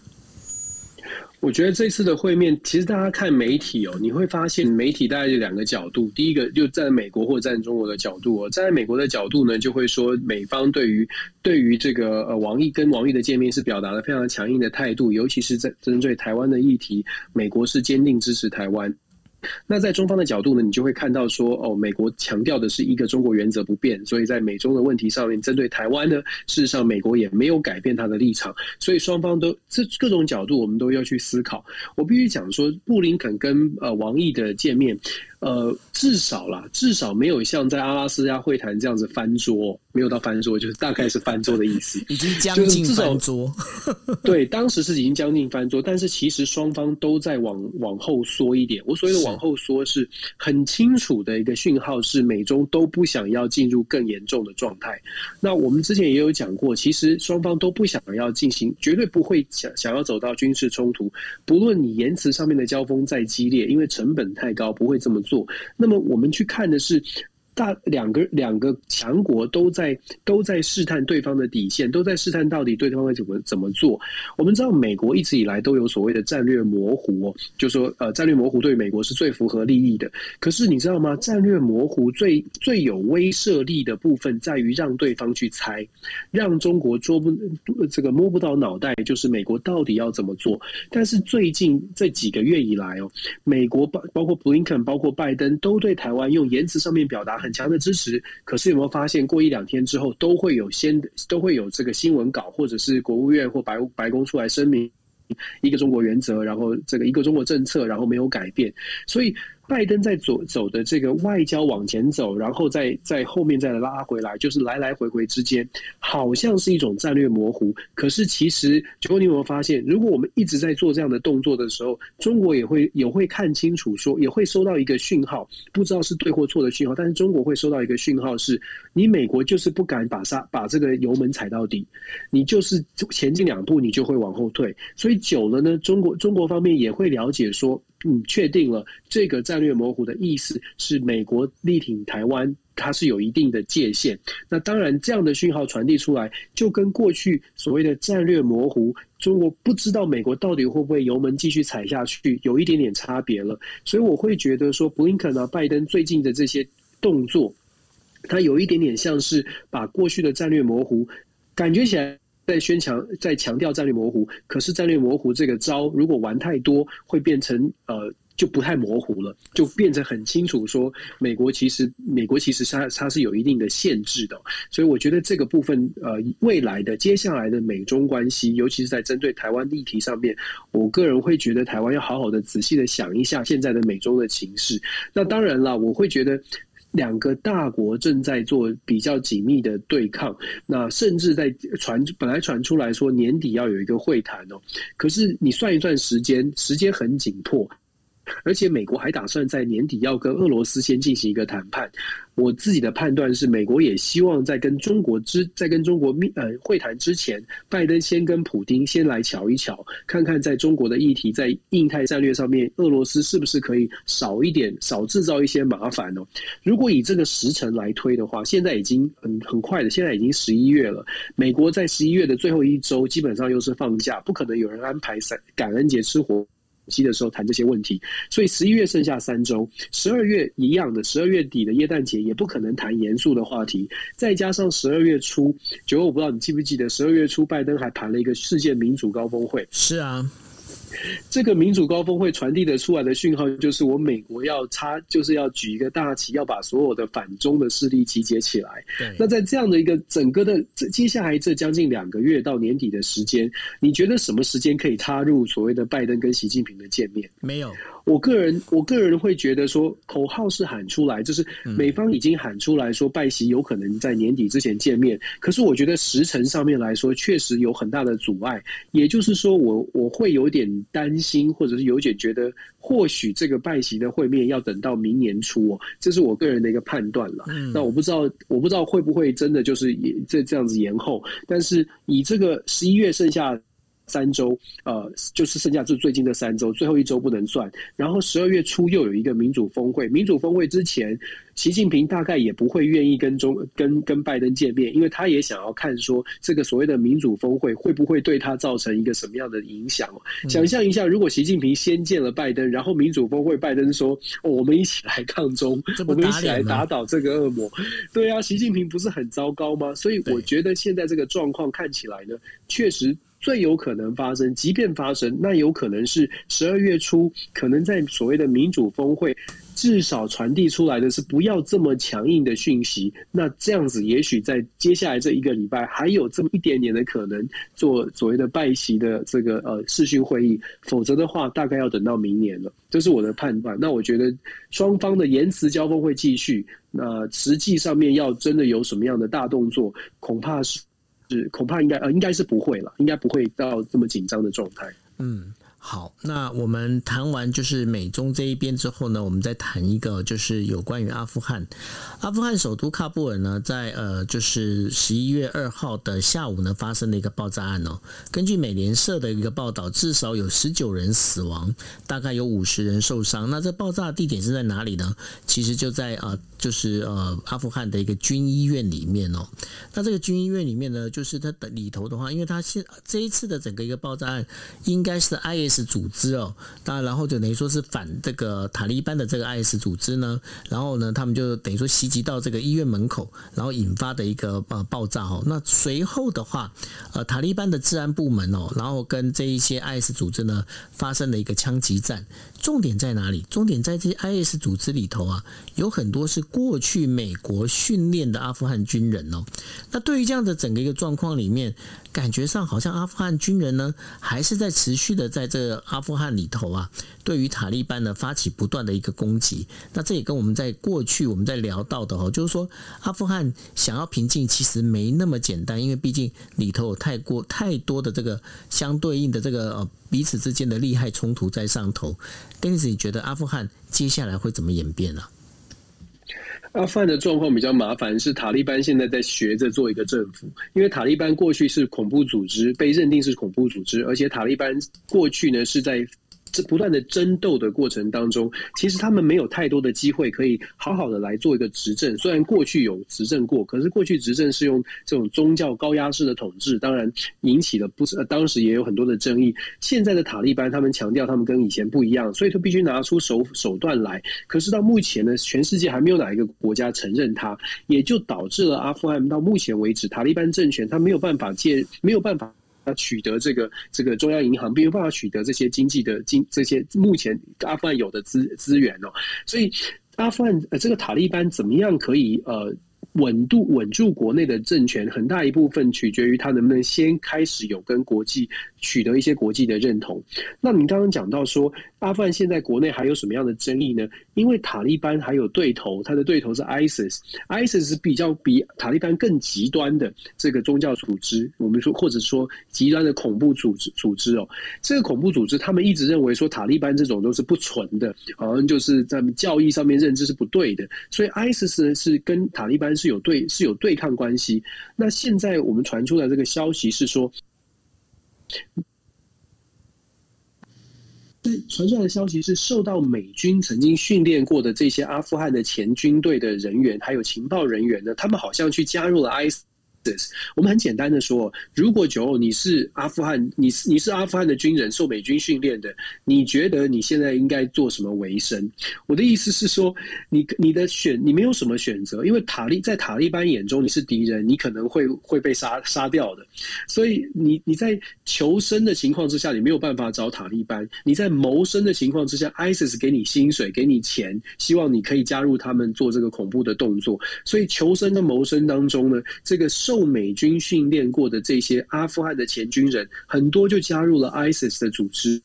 我觉得这次的会面，其实大家看媒体哦，你会发现媒体大概有两个角度。第一个就站在美国或站在中国的角度哦，站在美国的角度呢，就会说美方对于对于这个呃王毅跟王毅的见面是表达了非常强硬的态度，尤其是在针对台湾的议题，美国是坚定支持台湾。那在中方的角度呢，你就会看到说，哦，美国强调的是一个中国原则不变，所以在美中的问题上面，针对台湾呢，事实上美国也没有改变他的立场，所以双方都这各种角度，我们都要去思考。我必须讲说，布林肯跟呃王毅的见面。呃，至少啦，至少没有像在阿拉斯加会谈这样子翻桌，没有到翻桌，就是大概是翻桌的意思，已经将近翻桌。对，当时是已经将近翻桌，但是其实双方都在往往后缩一点。我所谓的往后缩，是很清楚的一个讯号，是美中都不想要进入更严重的状态。那我们之前也有讲过，其实双方都不想要进行，绝对不会想想要走到军事冲突。不论你言辞上面的交锋再激烈，因为成本太高，不会这么做。那么我们去看的是。大两个两个强国都在都在试探对方的底线，都在试探到底对方会怎么怎么做。我们知道美国一直以来都有所谓的战略模糊，就说呃战略模糊对美国是最符合利益的。可是你知道吗？战略模糊最最有威慑力的部分在于让对方去猜，让中国捉不这个摸不到脑袋，就是美国到底要怎么做。但是最近这几个月以来哦，美国包包括布林肯，包括拜登，都对台湾用言辞上面表达。很强的支持，可是有没有发现，过一两天之后，都会有先都会有这个新闻稿，或者是国务院或白白宫出来声明一个中国原则，然后这个一个中国政策，然后没有改变，所以。拜登在走走的这个外交往前走，然后再在后面再拉回来，就是来来回回之间，好像是一种战略模糊。可是其实，结果你有没有发现，如果我们一直在做这样的动作的时候，中国也会也会看清楚说，说也会收到一个讯号，不知道是对或错的讯号，但是中国会收到一个讯号是，你美国就是不敢把刹把这个油门踩到底，你就是前进两步，你就会往后退。所以久了呢，中国中国方面也会了解说。嗯，确定了这个战略模糊的意思是美国力挺台湾，它是有一定的界限。那当然，这样的讯号传递出来，就跟过去所谓的战略模糊，中国不知道美国到底会不会油门继续踩下去，有一点点差别了。所以我会觉得说，布林肯啊、拜登最近的这些动作，它有一点点像是把过去的战略模糊，感觉起来。在宣强，在强调战略模糊，可是战略模糊这个招，如果玩太多，会变成呃就不太模糊了，就变成很清楚说美国其实美国其实它它是有一定的限制的，所以我觉得这个部分呃未来的接下来的美中关系，尤其是在针对台湾议题上面，我个人会觉得台湾要好好的仔细的想一下现在的美中的情势。那当然了，我会觉得。两个大国正在做比较紧密的对抗，那甚至在传本来传出来说年底要有一个会谈哦，可是你算一算时间，时间很紧迫。而且美国还打算在年底要跟俄罗斯先进行一个谈判。我自己的判断是，美国也希望在跟中国之在跟中国密呃会谈之前，拜登先跟普丁先来瞧一瞧，看看在中国的议题在印太战略上面，俄罗斯是不是可以少一点少制造一些麻烦哦。如果以这个时程来推的话，现在已经很很快的，现在已经十一月了。美国在十一月的最后一周基本上又是放假，不可能有人安排三感恩节吃火期的时候谈这些问题，所以十一月剩下三周，十二月一样的，十二月底的耶诞节也不可能谈严肃的话题。再加上十二月初，九，我不知道你记不记得，十二月初拜登还谈了一个世界民主高峰会。是啊。这个民主高峰会传递的出来的讯号，就是我美国要插，就是要举一个大旗，要把所有的反中的势力集结起来。那在这样的一个整个的这接下来这将近两个月到年底的时间，你觉得什么时间可以插入所谓的拜登跟习近平的见面？没有。我个人，我个人会觉得说，口号是喊出来，就是美方已经喊出来说，拜习有可能在年底之前见面。可是，我觉得时程上面来说，确实有很大的阻碍。也就是说我，我我会有点担心，或者是有点觉得，或许这个拜习的会面要等到明年初哦，这是我个人的一个判断了。那我不知道，我不知道会不会真的就是也这这样子延后。但是，以这个十一月剩下。三周，呃，就是剩下这最近的三周，最后一周不能算。然后十二月初又有一个民主峰会，民主峰会之前，习近平大概也不会愿意跟中跟跟拜登见面，因为他也想要看说这个所谓的民主峰会会不会对他造成一个什么样的影响。嗯、想象一下，如果习近平先见了拜登，然后民主峰会拜登说：“哦，我们一起来抗中，我们一起来打倒这个恶魔。”对啊，习近平不是很糟糕吗？所以我觉得现在这个状况看起来呢，确实。最有可能发生，即便发生，那有可能是十二月初，可能在所谓的民主峰会，至少传递出来的是不要这么强硬的讯息。那这样子，也许在接下来这一个礼拜，还有这么一点点的可能做所谓的拜习的这个呃视讯会议，否则的话，大概要等到明年了。这是我的判断。那我觉得双方的言辞交锋会继续。那实际上面要真的有什么样的大动作，恐怕是。是恐怕应该呃应该是不会了，应该不会到这么紧张的状态。嗯。好，那我们谈完就是美中这一边之后呢，我们再谈一个就是有关于阿富汗。阿富汗首都喀布尔呢，在呃就是十一月二号的下午呢，发生了一个爆炸案哦。根据美联社的一个报道，至少有十九人死亡，大概有五十人受伤。那这爆炸地点是在哪里呢？其实就在啊，就是呃阿富汗的一个军医院里面哦。那这个军医院里面呢，就是它的里头的话，因为它现这一次的整个一个爆炸案，应该是 IS。组织哦，当然，然后就等于说是反这个塔利班的这个 IS 组织呢，然后呢，他们就等于说袭击到这个医院门口，然后引发的一个呃爆炸哦。那随后的话，呃，塔利班的治安部门哦，然后跟这一些 IS 组织呢发生了一个枪击战。重点在哪里？重点在这些 IS 组织里头啊，有很多是过去美国训练的阿富汗军人哦。那对于这样的整个一个状况里面，感觉上好像阿富汗军人呢，还是在持续的在这阿富汗里头啊，对于塔利班呢发起不断的一个攻击。那这也跟我们在过去我们在聊到的哦，就是说阿富汗想要平静，其实没那么简单，因为毕竟里头有太过太多的这个相对应的这个呃彼此之间的利害冲突在上头。Denis，你觉得阿富汗接下来会怎么演变呢？阿富汗的状况比较麻烦，是塔利班现在在学着做一个政府，因为塔利班过去是恐怖组织，被认定是恐怖组织，而且塔利班过去呢是在。这不断的争斗的过程当中，其实他们没有太多的机会可以好好的来做一个执政。虽然过去有执政过，可是过去执政是用这种宗教高压式的统治，当然引起了不是，当时也有很多的争议。现在的塔利班他们强调他们跟以前不一样，所以他必须拿出手手段来。可是到目前呢，全世界还没有哪一个国家承认他，也就导致了阿富汗到目前为止，塔利班政权他没有办法借，没有办法。要取得这个这个中央银行，没有办法取得这些经济的经这些目前阿富汗有的资资源哦，所以阿富汗呃这个塔利班怎么样可以呃稳度稳住国内的政权，很大一部分取决于他能不能先开始有跟国际取得一些国际的认同。那你刚刚讲到说，阿富汗现在国内还有什么样的争议呢？因为塔利班还有对头，他的对头是 ISIS，ISIS 是比较比塔利班更极端的这个宗教组织，我们说或者说极端的恐怖组织组织哦。这个恐怖组织他们一直认为说塔利班这种都是不纯的，好像就是在教义上面认知是不对的，所以 ISIS 呢是跟塔利班是是有对是有对抗关系。那现在我们传出的这个消息是说。传出来的消息是，受到美军曾经训练过的这些阿富汗的前军队的人员，还有情报人员呢，他们好像去加入了 IS。我们很简单的说，如果九欧你是阿富汗，你是你是阿富汗的军人，受美军训练的，你觉得你现在应该做什么为生？我的意思是说，你你的选你没有什么选择，因为塔利在塔利班眼中你是敌人，你可能会会被杀杀掉的。所以你你在求生的情况之下，你没有办法找塔利班；你在谋生的情况之下，ISIS 给你薪水，给你钱，希望你可以加入他们做这个恐怖的动作。所以求生跟谋生当中呢，这个受受美军训练过的这些阿富汗的前军人，很多就加入了 ISIS 的组织，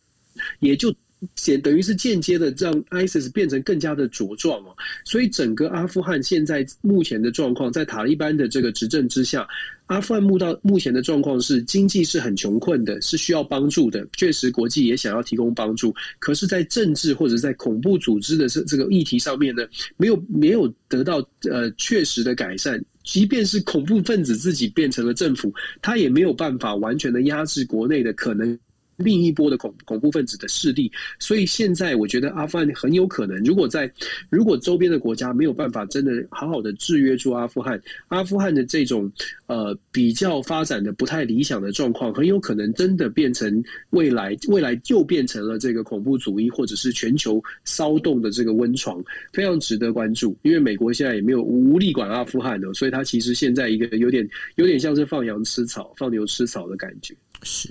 也就简等于是间接的让 ISIS 变成更加的茁壮哦。所以整个阿富汗现在目前的状况，在塔利班的这个执政之下，阿富汗目到目前的状况是经济是很穷困的，是需要帮助的。确实，国际也想要提供帮助，可是，在政治或者在恐怖组织的这这个议题上面呢，没有没有得到呃确实的改善。即便是恐怖分子自己变成了政府，他也没有办法完全的压制国内的可能。另一波的恐恐怖分子的势力，所以现在我觉得阿富汗很有可能，如果在如果周边的国家没有办法真的好好的制约住阿富汗，阿富汗的这种呃比较发展的不太理想的状况，很有可能真的变成未来未来又变成了这个恐怖主义或者是全球骚动的这个温床，非常值得关注。因为美国现在也没有无力管阿富汗的，所以他其实现在一个有点有点像是放羊吃草、放牛吃草的感觉。是。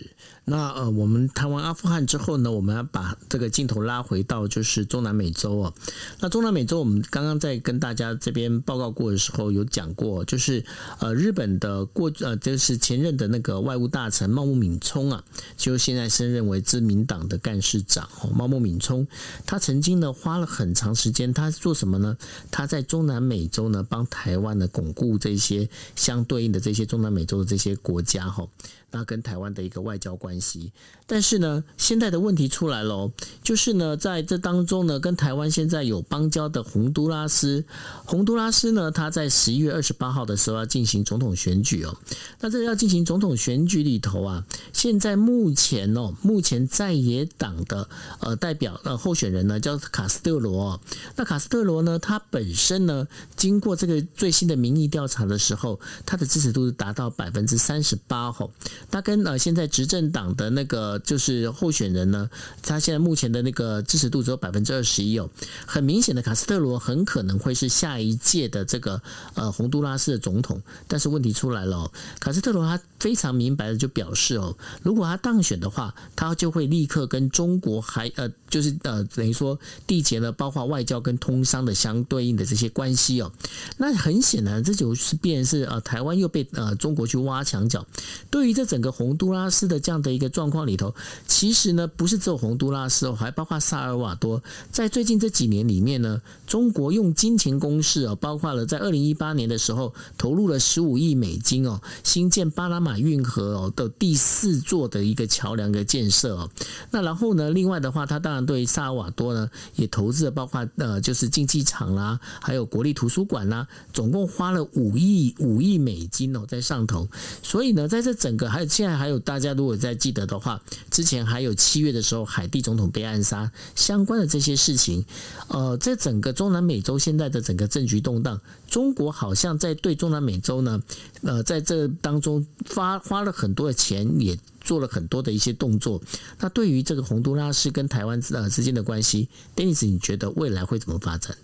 那呃，我们谈完阿富汗之后呢，我们要把这个镜头拉回到就是中南美洲哦。那中南美洲，我们刚刚在跟大家这边报告过的时候，有讲过，就是呃，日本的过呃，就是前任的那个外务大臣茂木敏充啊，就现在升任为自民党的干事长哦。茂木敏充，他曾经呢花了很长时间，他做什么呢？他在中南美洲呢帮台湾呢巩固这些相对应的这些中南美洲的这些国家哈。那跟台湾的一个外交关系，但是呢，现在的问题出来了，就是呢，在这当中呢，跟台湾现在有邦交的洪都拉斯，洪都拉斯呢，他在十一月二十八号的时候要进行总统选举哦。那这个要进行总统选举里头啊，现在目前哦，目前在野党的呃代表呃候选人呢叫卡斯特罗，那卡斯特罗呢，他本身呢，经过这个最新的民意调查的时候，他的支持度是达到百分之三十八吼。他跟呃现在执政党的那个就是候选人呢，他现在目前的那个支持度只有百分之二十一哦，很明显的卡斯特罗很可能会是下一届的这个呃洪都拉斯的总统，但是问题出来了，卡斯特罗他非常明白的就表示哦，如果他当选的话，他就会立刻跟中国还呃就是呃等于说缔结了包括外交跟通商的相对应的这些关系哦，那很显然这就是变是呃台湾又被呃中国去挖墙脚，对于这。整个洪都拉斯的这样的一个状况里头，其实呢不是只有洪都拉斯哦，还包括萨尔瓦多。在最近这几年里面呢，中国用金钱攻势哦，包括了在二零一八年的时候投入了十五亿美金哦，新建巴拿马运河哦的第四座的一个桥梁的建设哦。那然后呢，另外的话，它当然对萨尔瓦多呢也投资了，包括呃就是竞技场啦，还有国立图书馆啦，总共花了五亿五亿美金哦在上头。所以呢，在这整个还有现在还有大家如果在记得的话，之前还有七月的时候，海地总统被暗杀相关的这些事情，呃，在整个中南美洲现在的整个政局动荡，中国好像在对中南美洲呢，呃，在这当中花花了很多的钱，也做了很多的一些动作。那对于这个洪都拉斯跟台湾呃之间的关系，Dennis，你觉得未来会怎么发展？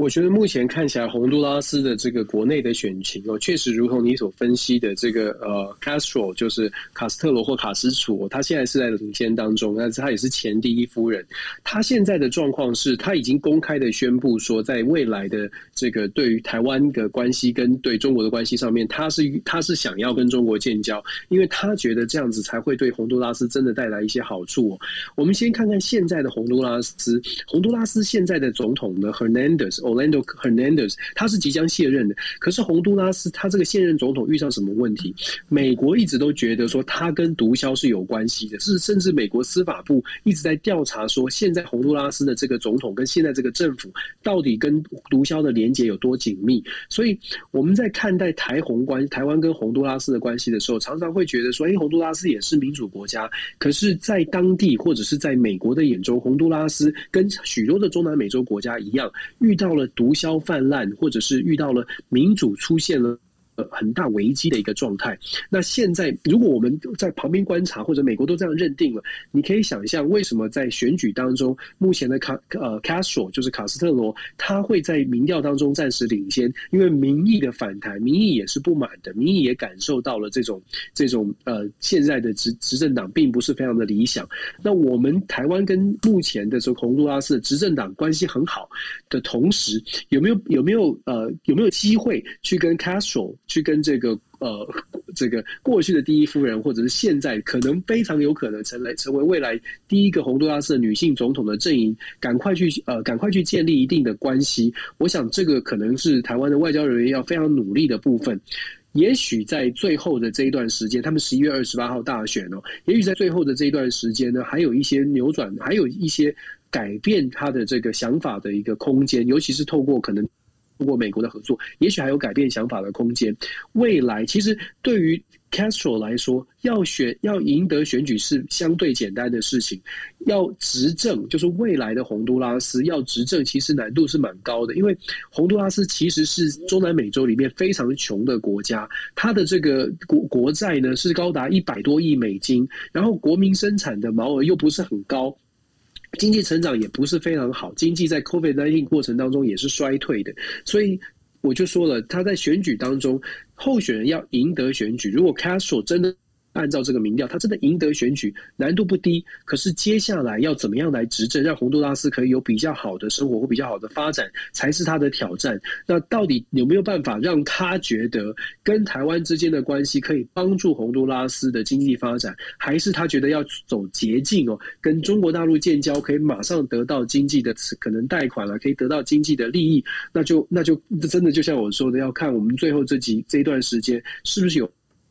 我觉得目前看起来，洪都拉斯的这个国内的选情哦，确实如同你所分析的，这个呃，Castro 就是卡斯特罗或卡斯楚，他现在是在领先当中，但是他也是前第一夫人。他现在的状况是他已经公开的宣布说，在未来的这个对于台湾的关系跟对中国的关系上面，他是他是想要跟中国建交，因为他觉得这样子才会对洪都拉斯真的带来一些好处哦。我们先看看现在的洪都拉斯，洪都拉斯现在的总统呢，Hernandez。Orlando Hernandez，他是即将卸任的。可是洪都拉斯他这个现任总统遇上什么问题？美国一直都觉得说他跟毒枭是有关系的，是甚至美国司法部一直在调查说，现在洪都拉斯的这个总统跟现在这个政府到底跟毒枭的连结有多紧密。所以我们在看待台洪关台湾跟洪都拉斯的关系的时候，常常会觉得说，哎，洪都拉斯也是民主国家，可是，在当地或者是在美国的眼中，洪都拉斯跟许多的中南美洲国家一样，遇到了。毒枭泛滥，或者是遇到了民主出现了很大危机的一个状态。那现在，如果我们在旁边观察，或者美国都这样认定了，你可以想象，为什么在选举当中，目前的卡呃 Castro 就是卡斯特罗，他会在民调当中暂时领先？因为民意的反弹，民意也是不满的，民意也感受到了这种这种呃现在的执执政党并不是非常的理想。那我们台湾跟目前的这个洪都拉斯的执政党关系很好的同时，有没有有没有呃有没有机会去跟 Castro 去跟这个呃，这个过去的第一夫人，或者是现在可能非常有可能成为成为未来第一个洪都拉斯的女性总统的阵营，赶快去呃，赶快去建立一定的关系。我想这个可能是台湾的外交人员要非常努力的部分。也许在最后的这一段时间，他们十一月二十八号大选哦，也许在最后的这一段时间呢，还有一些扭转，还有一些改变他的这个想法的一个空间，尤其是透过可能。通过美国的合作，也许还有改变想法的空间。未来其实对于 Castro 来说，要选要赢得选举是相对简单的事情。要执政，就是未来的洪都拉斯要执政，其实难度是蛮高的。因为洪都拉斯其实是中南美洲里面非常穷的国家，它的这个国国债呢是高达一百多亿美金，然后国民生产的毛额又不是很高。经济成长也不是非常好，经济在 COVID-19 过程当中也是衰退的，所以我就说了，他在选举当中，候选人要赢得选举，如果 Castro 真的。按照这个民调，他真的赢得选举难度不低。可是接下来要怎么样来执政，让洪都拉斯可以有比较好的生活或比较好的发展，才是他的挑战。那到底有没有办法让他觉得跟台湾之间的关系可以帮助洪都拉斯的经济发展，还是他觉得要走捷径哦，跟中国大陆建交可以马上得到经济的可能贷款了，可以得到经济的利益？那就那就真的就像我说的，要看我们最后这几这一段时间是不是有。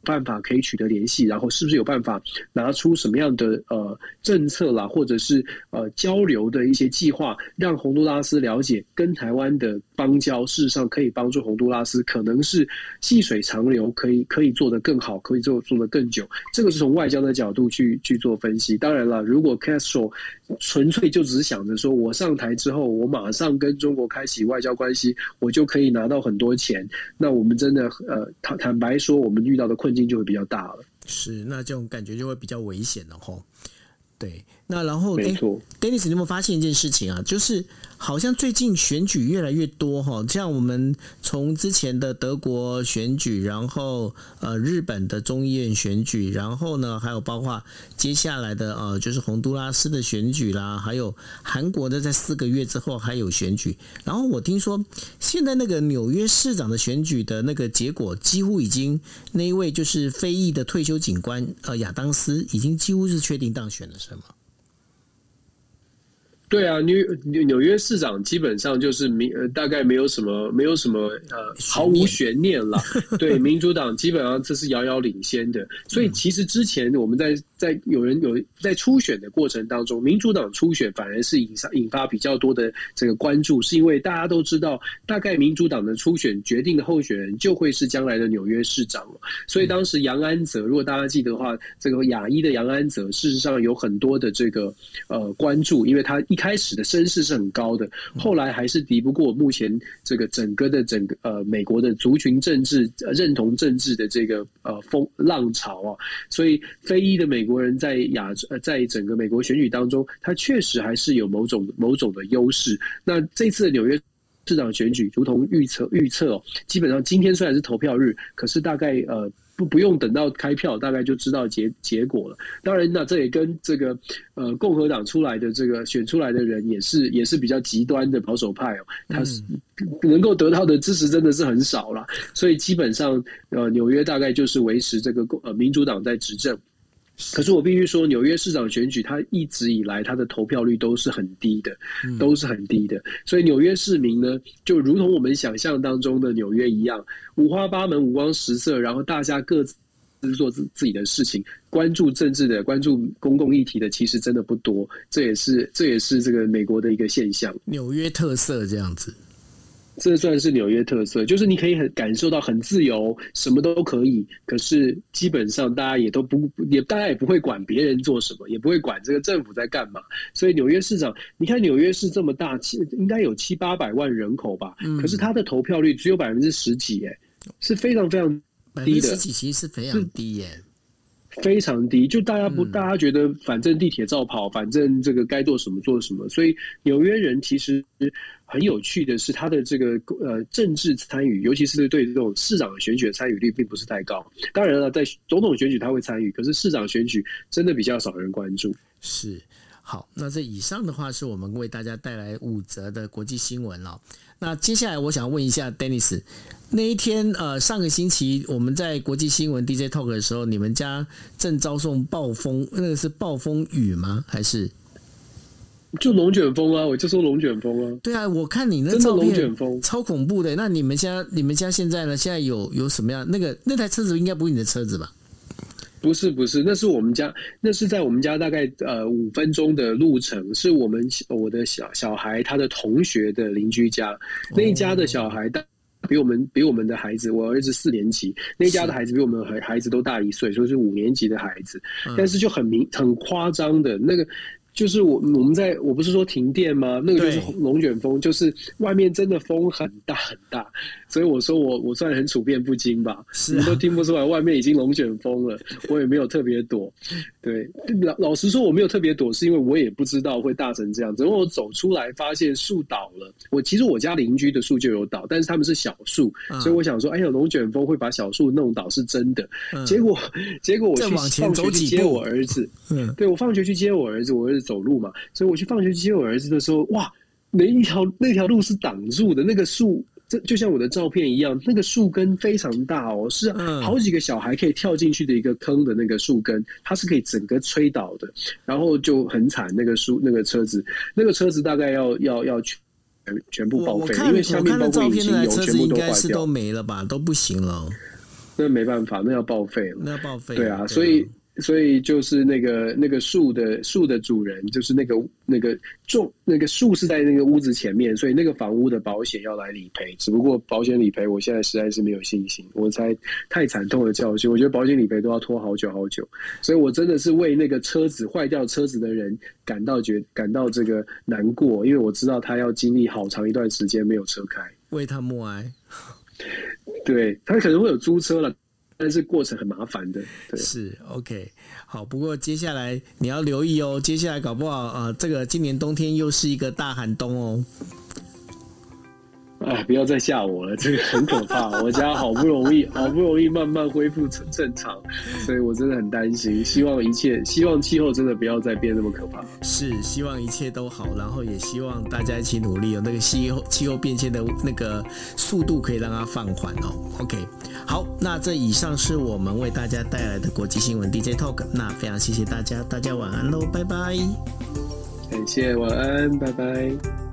办法可以取得联系，然后是不是有办法拿出什么样的呃政策啦，或者是呃交流的一些计划，让洪都拉斯了解跟台湾的邦交，事实上可以帮助洪都拉斯，可能是细水长流，可以可以做得更好，可以做做得更久。这个是从外交的角度去去做分析。当然了，如果 Castro 纯粹就只是想着说我上台之后，我马上跟中国开启外交关系，我就可以拿到很多钱，那我们真的呃坦坦白说，我们遇到的。困境就会比较大了，是，那这种感觉就会比较危险了吼。对，那然后没错，Dennis，你有没有发现一件事情啊？就是。好像最近选举越来越多哈，像我们从之前的德国选举，然后呃日本的众议院选举，然后呢还有包括接下来的呃就是洪都拉斯的选举啦，还有韩国的在四个月之后还有选举，然后我听说现在那个纽约市长的选举的那个结果几乎已经那一位就是非裔的退休警官呃亚当斯已经几乎是确定当选了，是吗？对啊，纽纽纽约市长基本上就是民呃，大概没有什么没有什么呃，毫无悬念了。对，民主党基本上这是遥遥领先的。所以其实之前我们在在有人有在初选的过程当中，民主党初选反而是引发引发比较多的这个关注，是因为大家都知道，大概民主党的初选决定的候选人就会是将来的纽约市长了。所以当时杨安泽，如果大家记得的话，这个亚裔的杨安泽，事实上有很多的这个呃关注，因为他一。开始的声势是很高的，后来还是敌不过目前这个整个的整个呃美国的族群政治认同政治的这个呃风浪潮啊，所以非裔的美国人在亚呃在整个美国选举当中，他确实还是有某种某种的优势。那这次的纽约市长选举，如同预测预测哦，基本上今天虽然是投票日，可是大概呃。不不用等到开票，大概就知道结结果了。当然，那这也跟这个呃共和党出来的这个选出来的人也是也是比较极端的保守派哦，他是能够得到的支持真的是很少了。所以基本上呃纽约大概就是维持这个共呃民主党在执政。可是我必须说，纽约市长选举，它一直以来它的投票率都是很低的，都是很低的。所以纽约市民呢，就如同我们想象当中的纽约一样，五花八门、五光十色，然后大家各自做自自己的事情，关注政治的、关注公共议题的，其实真的不多。这也是这也是这个美国的一个现象，纽约特色这样子。这算是纽约特色，就是你可以很感受到很自由，什么都可以。可是基本上大家也都不也，大家也不会管别人做什么，也不会管这个政府在干嘛。所以纽约市长，你看纽约市这么大，七应该有七八百万人口吧？可是他的投票率只有百分之十几，哎，是非常非常低的。十几其实是非常低耶，非常低。就大家不，大家觉得反正地铁照跑，反正这个该做什么做什么。所以纽约人其实。很有趣的是，他的这个呃政治参与，尤其是对这种市长选举的参与率，并不是太高。当然了，在总统选举他会参与，可是市长选举真的比较少人关注。是，好，那这以上的话是我们为大家带来五则的国际新闻了。那接下来我想问一下，Dennis，那一天呃上个星期我们在国际新闻 DJ Talk 的时候，你们家正遭受暴风，那个是暴风雨吗？还是？就龙卷风啊！我就说龙卷风啊！对啊，我看你那照片超恐怖的。那你们家你们家现在呢？现在有有什么样？那个那台车子应该不是你的车子吧？不是不是，那是我们家，那是在我们家大概呃五分钟的路程，是我们我的小小孩他的同学的邻居家，那一家的小孩大比我们比我们的孩子，我儿子四年级，那一家的孩子比我们孩孩子都大一岁，所以是五年级的孩子，但是就很明很夸张的那个。就是我我们在我不是说停电吗？那个就是龙卷风，就是外面真的风很大很大，所以我说我我算很处变不惊吧，是啊，你都听不出来外面已经龙卷风了，我也没有特别躲。对，老老实说我没有特别躲，是因为我也不知道会大成这样子。因为我走出来发现树倒了，我其实我家邻居的树就有倒，但是他们是小树，嗯，所以我想说，哎呀，龙卷风会把小树弄倒是真的。嗯，结果结果我去放学去接我儿子，嗯，对，我放学去接我儿子，我儿子。走路嘛，所以我去放学接我儿子的时候，哇，那一条那条路是挡住的，那个树，这就像我的照片一样，那个树根非常大哦，是好几个小孩可以跳进去的一个坑的那个树根，它是可以整个吹倒的，然后就很惨，那个树那个车子，那个车子大概要要要全全部报废，因为下面包括引擎油全部都坏掉，都没了吧，都不行了，那没办法，那要报废了，那要报废，对啊，所以。所以就是那个那个树的树的主人，就是那个那个种那个树是在那个屋子前面，所以那个房屋的保险要来理赔。只不过保险理赔，我现在实在是没有信心。我才太惨痛的教训，我觉得保险理赔都要拖好久好久。所以我真的是为那个车子坏掉车子的人感到觉感到这个难过，因为我知道他要经历好长一段时间没有车开，为他默哀。对，他可能会有租车了。但是过程很麻烦的，对，是 OK 好。不过接下来你要留意哦，接下来搞不好啊、呃，这个今年冬天又是一个大寒冬哦。哎，不要再吓我了，这个很可怕。我家好不容易，好不容易慢慢恢复正正常，所以我真的很担心。希望一切，希望气候真的不要再变那么可怕。是，希望一切都好，然后也希望大家一起努力，有那个气候气候变迁的那个速度可以让它放缓哦。OK，好，那这以上是我们为大家带来的国际新闻 DJ Talk，那非常谢谢大家，大家晚安喽，拜拜。感谢，晚安，拜拜。